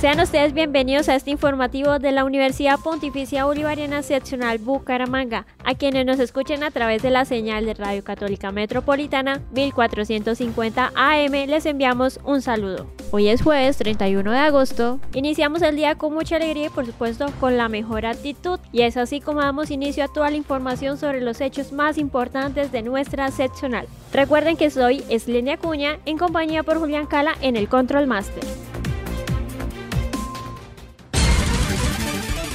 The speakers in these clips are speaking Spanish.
Sean ustedes bienvenidos a este informativo de la Universidad Pontificia Bolivariana Seccional Bucaramanga, a quienes nos escuchen a través de la señal de Radio Católica Metropolitana 1450 AM, les enviamos un saludo. Hoy es jueves 31 de agosto, iniciamos el día con mucha alegría y por supuesto con la mejor actitud y es así como damos inicio a toda la información sobre los hechos más importantes de nuestra seccional. Recuerden que soy Eslenia Acuña en compañía por Julián Cala en el Control Master.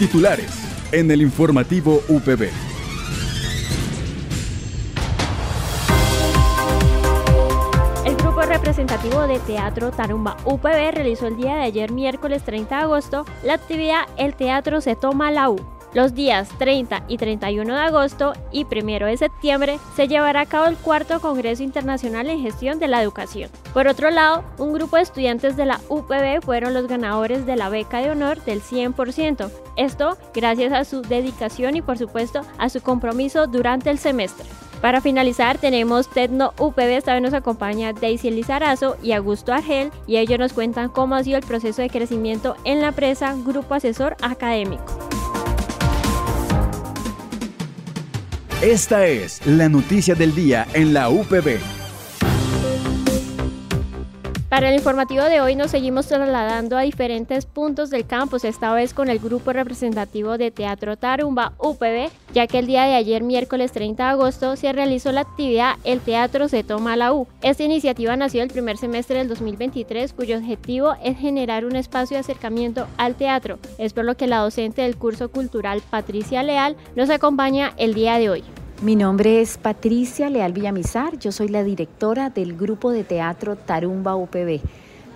Titulares en el informativo UPB. El grupo representativo de Teatro Tarumba UPB realizó el día de ayer miércoles 30 de agosto la actividad El Teatro se toma la U los días 30 y 31 de agosto y 1 de septiembre se llevará a cabo el cuarto Congreso Internacional en Gestión de la Educación. Por otro lado, un grupo de estudiantes de la UPB fueron los ganadores de la beca de honor del 100%. Esto gracias a su dedicación y por supuesto a su compromiso durante el semestre. Para finalizar tenemos Tecno UPB, esta vez nos acompaña Daisy Lizarazo y Augusto Argel y ellos nos cuentan cómo ha sido el proceso de crecimiento en la empresa Grupo Asesor Académico. Esta es la noticia del día en la UPB. Para el informativo de hoy nos seguimos trasladando a diferentes puntos del campus, esta vez con el grupo representativo de Teatro Tarumba UPB, ya que el día de ayer, miércoles 30 de agosto, se realizó la actividad El Teatro se toma la U. Esta iniciativa nació el primer semestre del 2023, cuyo objetivo es generar un espacio de acercamiento al teatro. Es por lo que la docente del curso cultural Patricia Leal nos acompaña el día de hoy. Mi nombre es Patricia Leal Villamizar, yo soy la directora del grupo de teatro Tarumba UPB.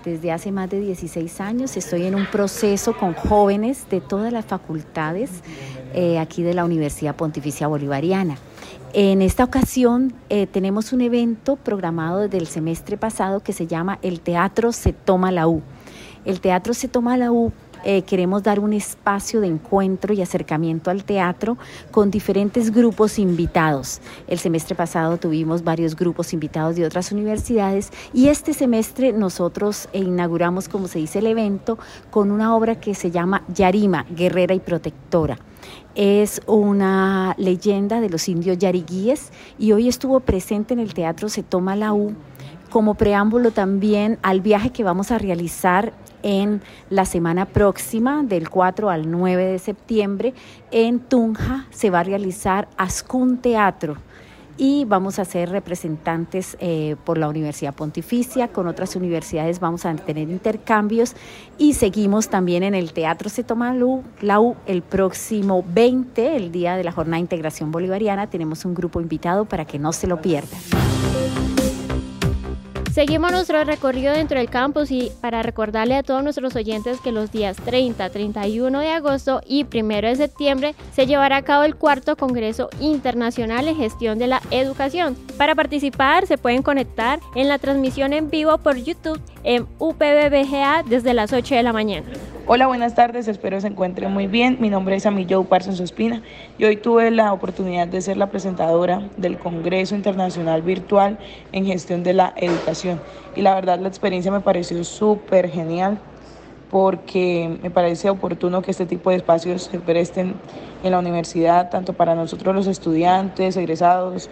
Desde hace más de 16 años estoy en un proceso con jóvenes de todas las facultades eh, aquí de la Universidad Pontificia Bolivariana. En esta ocasión eh, tenemos un evento programado desde el semestre pasado que se llama El Teatro se toma la U. El Teatro se toma la U eh, queremos dar un espacio de encuentro y acercamiento al teatro con diferentes grupos invitados. El semestre pasado tuvimos varios grupos invitados de otras universidades y este semestre nosotros inauguramos, como se dice, el evento con una obra que se llama Yarima, Guerrera y Protectora es una leyenda de los indios yariguíes y hoy estuvo presente en el Teatro Se Toma la U como preámbulo también al viaje que vamos a realizar en la semana próxima, del 4 al 9 de septiembre, en Tunja se va a realizar Ascun Teatro y vamos a ser representantes eh, por la Universidad Pontificia, con otras universidades vamos a tener intercambios y seguimos también en el Teatro Setomalú, la U, el próximo 20, el día de la Jornada de Integración Bolivariana, tenemos un grupo invitado para que no se lo pierdan. Seguimos nuestro recorrido dentro del campus y para recordarle a todos nuestros oyentes que los días 30, 31 de agosto y 1 de septiembre se llevará a cabo el cuarto Congreso Internacional en Gestión de la Educación. Para participar se pueden conectar en la transmisión en vivo por YouTube en UPBBGA desde las 8 de la mañana. Hola, buenas tardes, espero se encuentren muy bien. Mi nombre es Amillo Parsons Ospina y hoy tuve la oportunidad de ser la presentadora del Congreso Internacional Virtual en Gestión de la Educación. Y la verdad la experiencia me pareció súper genial porque me parece oportuno que este tipo de espacios se presten en la universidad, tanto para nosotros los estudiantes, egresados,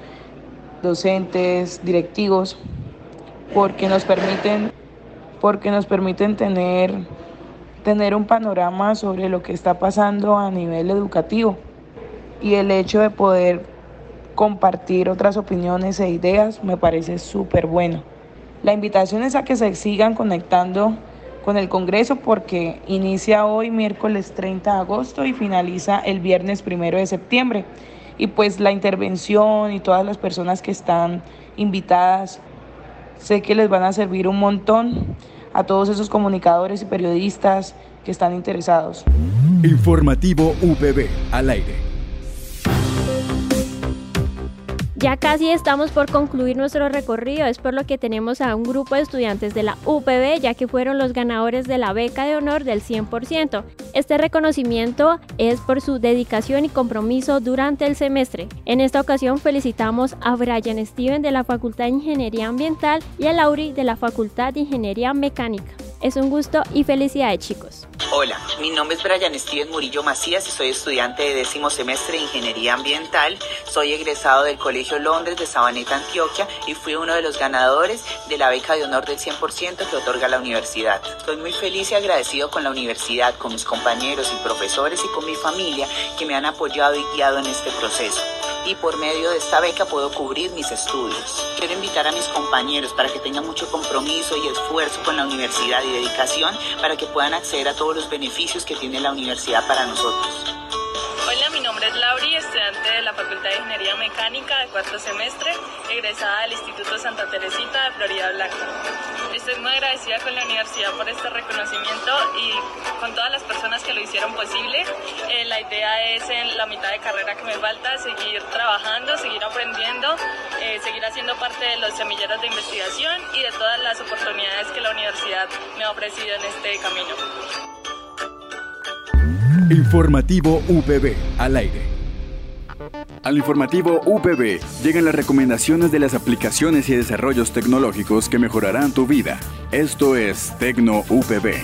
docentes, directivos, porque nos permiten, porque nos permiten tener tener un panorama sobre lo que está pasando a nivel educativo y el hecho de poder compartir otras opiniones e ideas me parece súper bueno. La invitación es a que se sigan conectando con el Congreso porque inicia hoy miércoles 30 de agosto y finaliza el viernes 1 de septiembre. Y pues la intervención y todas las personas que están invitadas Sé que les van a servir un montón a todos esos comunicadores y periodistas que están interesados. Informativo VB al aire. Ya casi estamos por concluir nuestro recorrido, es por lo que tenemos a un grupo de estudiantes de la UPB, ya que fueron los ganadores de la beca de honor del 100%. Este reconocimiento es por su dedicación y compromiso durante el semestre. En esta ocasión felicitamos a Brian Steven de la Facultad de Ingeniería Ambiental y a Lauri de la Facultad de Ingeniería Mecánica. Es un gusto y felicidades chicos. Hola, mi nombre es Brian Steven Murillo Macías y soy estudiante de décimo semestre de Ingeniería Ambiental. Soy egresado del Colegio Londres de Sabaneta, Antioquia y fui uno de los ganadores de la beca de honor del 100% que otorga la universidad. Estoy muy feliz y agradecido con la universidad, con mis compañeros y profesores y con mi familia que me han apoyado y guiado en este proceso y por medio de esta beca puedo cubrir mis estudios. Quiero invitar a mis compañeros para que tengan mucho compromiso y esfuerzo con la universidad y dedicación para que puedan acceder a todos los beneficios que tiene la universidad para nosotros. Hola, mi nombre es Lauri, estudiante de la Facultad de Ingeniería Mecánica de cuarto semestre, egresada del Instituto Santa Teresita de Florida Blanca. Estoy muy agradecida con la universidad por este reconocimiento y con todas las personas que lo hicieron posible. Eh, la idea es en la mitad de carrera que me falta seguir trabajando, seguir aprendiendo, eh, seguir haciendo parte de los semilleros de investigación y de todas las oportunidades que la universidad me ha ofrecido en este camino. Informativo UPB al aire. Al informativo UPB llegan las recomendaciones de las aplicaciones y desarrollos tecnológicos que mejorarán tu vida. Esto es Tecno UPB.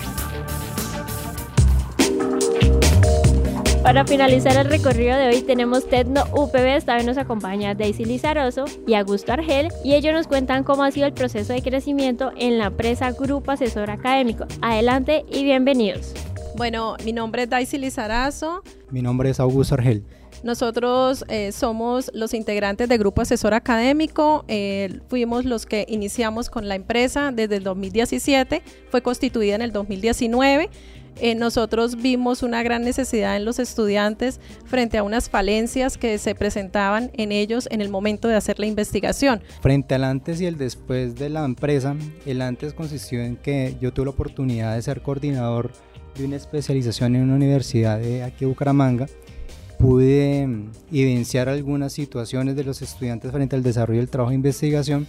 Para finalizar el recorrido de hoy tenemos Tecno UPB, esta vez nos acompaña Daisy Lizaroso y Augusto Argel y ellos nos cuentan cómo ha sido el proceso de crecimiento en la empresa Grupo Asesor Académico. Adelante y bienvenidos. Bueno, mi nombre es Daisy Lizarazo. Mi nombre es Augusto Argel. Nosotros eh, somos los integrantes del Grupo Asesor Académico. Eh, fuimos los que iniciamos con la empresa desde el 2017. Fue constituida en el 2019. Eh, nosotros vimos una gran necesidad en los estudiantes frente a unas falencias que se presentaban en ellos en el momento de hacer la investigación. Frente al antes y el después de la empresa, el antes consistió en que yo tuve la oportunidad de ser coordinador de una especialización en una universidad de aquí Bucaramanga, pude mm, evidenciar algunas situaciones de los estudiantes frente al desarrollo del trabajo de investigación.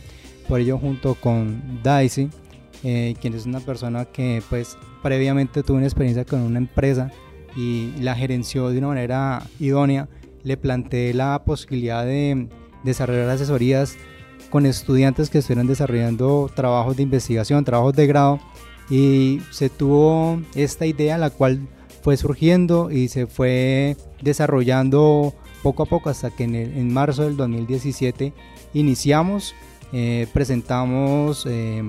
Por ello, junto con Daisy, eh, quien es una persona que pues previamente tuvo una experiencia con una empresa y la gerenció de una manera idónea, le planteé la posibilidad de desarrollar asesorías con estudiantes que estuvieran desarrollando trabajos de investigación, trabajos de grado y se tuvo esta idea la cual fue surgiendo y se fue desarrollando poco a poco hasta que en, marzo del 2017 iniciamos, eh, presentamos eh,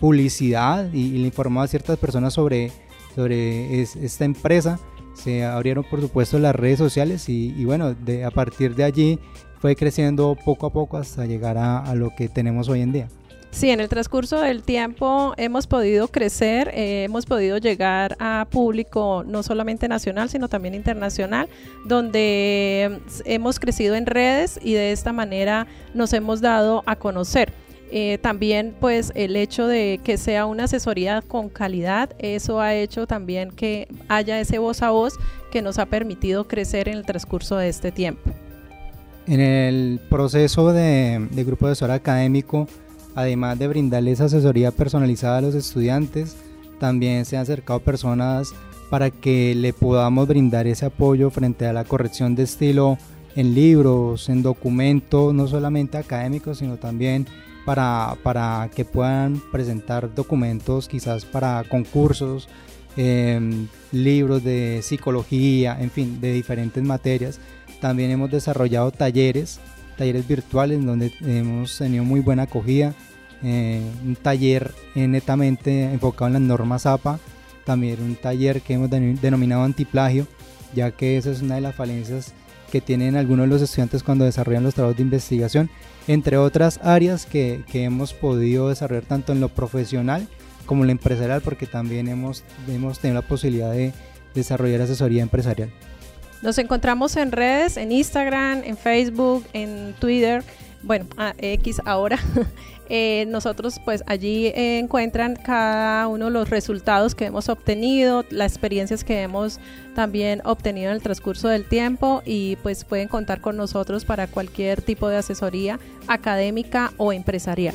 publicidad y, le informamos a ciertas personas sobre, sobre esta empresa. Se abrieron por supuesto las redes sociales y, bueno, de, a partir de allí fue creciendo poco a poco hasta llegar a lo que tenemos hoy en día. Sí, en el transcurso del tiempo hemos podido crecer, eh, hemos podido llegar a público no solamente nacional, sino también internacional, donde hemos crecido en redes y de esta manera nos hemos dado a conocer. Eh, también pues el hecho de que sea una asesoría con calidad, eso ha hecho también que haya ese voz a voz que nos ha permitido crecer en el transcurso de este tiempo. En el proceso de, de grupo de asesor académico, Además de brindarles asesoría personalizada a los estudiantes, también se han acercado personas para que le podamos brindar ese apoyo frente a la corrección de estilo en libros, en documentos, no solamente académicos, sino también para, para que puedan presentar documentos quizás para concursos, em, libros de psicología, en fin, de diferentes materias. También hemos desarrollado talleres talleres virtuales donde hemos tenido muy buena acogida. Eh, un taller netamente enfocado en las normas APA, también un taller que hemos denominado antiplagio, ya que esa es una de las falencias que tienen algunos de los estudiantes cuando desarrollan los trabajos de investigación, entre otras áreas que, que hemos podido desarrollar tanto en lo profesional como en lo empresarial, porque también hemos, hemos tenido la posibilidad de desarrollar asesoría empresarial. Nos encontramos en redes, en Instagram, en Facebook, en Twitter. bueno, a X ahora, eh, nosotros pues allí encuentran cada uno los resultados que hemos obtenido, las experiencias que hemos también obtenido en el transcurso del tiempo y pues pueden contar con nosotros para cualquier tipo de asesoría académica o empresarial.